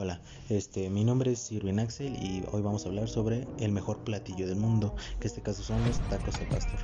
Hola, este, mi nombre es Irvin Axel y hoy vamos a hablar sobre el mejor platillo del mundo, que en este caso son los tacos al pastor.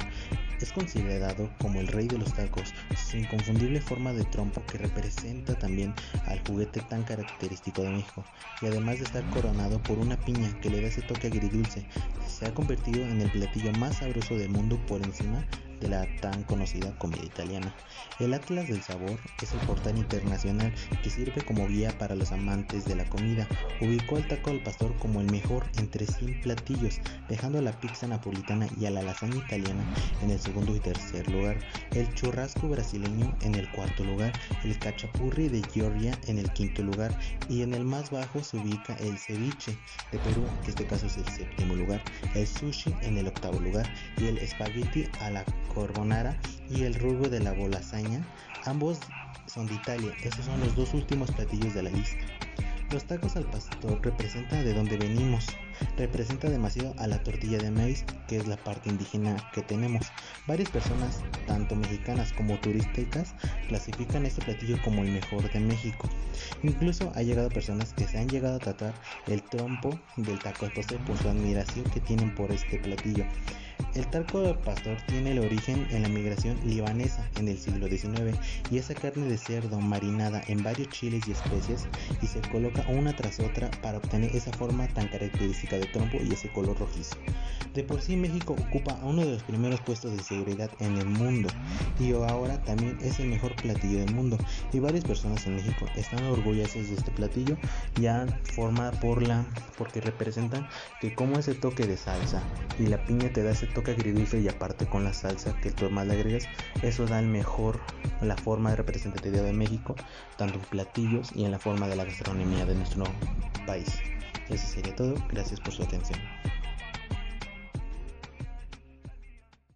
Es considerado como el rey de los tacos, su inconfundible forma de trompo que representa también al juguete tan característico de México, y además de estar coronado por una piña que le da ese toque agridulce, se ha convertido en el platillo más sabroso del mundo por encima de la tan conocida comida italiana. El Atlas del Sabor es el portal internacional que sirve como guía para los amantes de la comida. Ubicó al taco al pastor como el mejor entre 100 platillos, dejando a la pizza napolitana y a la lasaña italiana en el segundo y tercer lugar, el churrasco brasileño en el cuarto lugar, el cachapurri de Georgia en el quinto lugar y en el más bajo se ubica el ceviche de Perú, que en este caso es el séptimo lugar, el sushi en el octavo lugar y el espagueti a la carbonara y el rugo de la bolasaña, ambos son de Italia, esos son los dos últimos platillos de la lista. Los tacos al pastor representan de dónde venimos, representa demasiado a la tortilla de maíz, que es la parte indígena que tenemos. Varias personas, tanto mexicanas como turísticas, clasifican este platillo como el mejor de México. Incluso ha llegado personas que se han llegado a tratar el trompo del taco al pastor por su admiración que tienen por este platillo. El taco de pastor tiene el origen en la migración libanesa en el siglo XIX y esa carne de cerdo marinada en varios chiles y especias y se coloca una tras otra para obtener esa forma tan característica de trompo y ese color rojizo. De por sí México ocupa uno de los primeros puestos de seguridad en el mundo y ahora también es el mejor platillo del mundo y varias personas en México están orgullosas de este platillo ya formada por la porque representan que como ese toque de salsa y la piña te da ese toque agridulce y aparte con la salsa que tú más le agregas, eso da el mejor, la forma de representatividad de México, tanto en platillos y en la forma de la gastronomía de nuestro país. Eso sería todo, gracias por su atención.